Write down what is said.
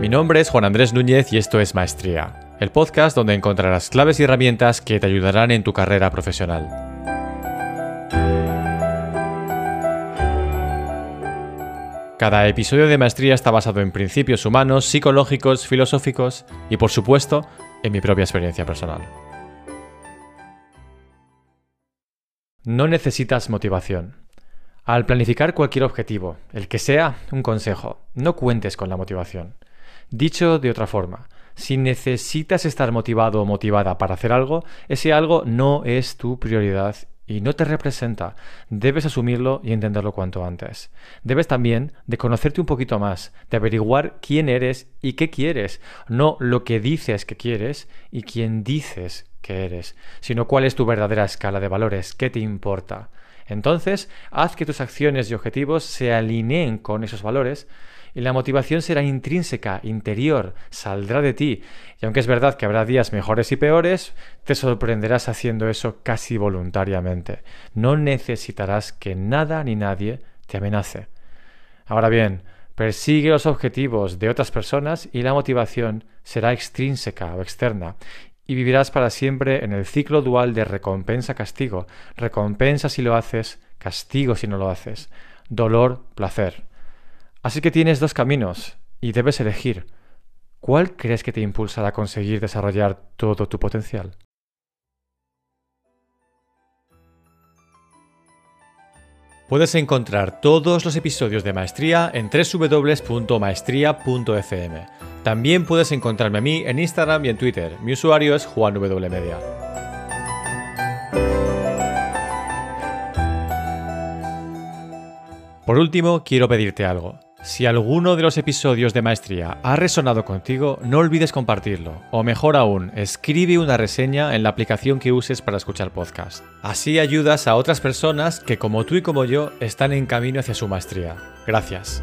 Mi nombre es Juan Andrés Núñez y esto es Maestría, el podcast donde encontrarás claves y herramientas que te ayudarán en tu carrera profesional. Cada episodio de Maestría está basado en principios humanos, psicológicos, filosóficos y, por supuesto, en mi propia experiencia personal. No necesitas motivación. Al planificar cualquier objetivo, el que sea, un consejo, no cuentes con la motivación. Dicho de otra forma, si necesitas estar motivado o motivada para hacer algo, ese algo no es tu prioridad y no te representa. Debes asumirlo y entenderlo cuanto antes. Debes también de conocerte un poquito más, de averiguar quién eres y qué quieres, no lo que dices que quieres y quién dices que eres, sino cuál es tu verdadera escala de valores, qué te importa. Entonces, haz que tus acciones y objetivos se alineen con esos valores y la motivación será intrínseca, interior, saldrá de ti. Y aunque es verdad que habrá días mejores y peores, te sorprenderás haciendo eso casi voluntariamente. No necesitarás que nada ni nadie te amenace. Ahora bien, persigue los objetivos de otras personas y la motivación será extrínseca o externa y vivirás para siempre en el ciclo dual de recompensa-castigo. Recompensa si lo haces, castigo si no lo haces. Dolor, placer. Así que tienes dos caminos y debes elegir. ¿Cuál crees que te impulsará a conseguir desarrollar todo tu potencial? Puedes encontrar todos los episodios de Maestría en www.maestría.fm también puedes encontrarme a mí en Instagram y en Twitter. Mi usuario es JuanWMedia. Por último, quiero pedirte algo. Si alguno de los episodios de Maestría ha resonado contigo, no olvides compartirlo. O mejor aún, escribe una reseña en la aplicación que uses para escuchar podcast. Así ayudas a otras personas que como tú y como yo están en camino hacia su maestría. Gracias.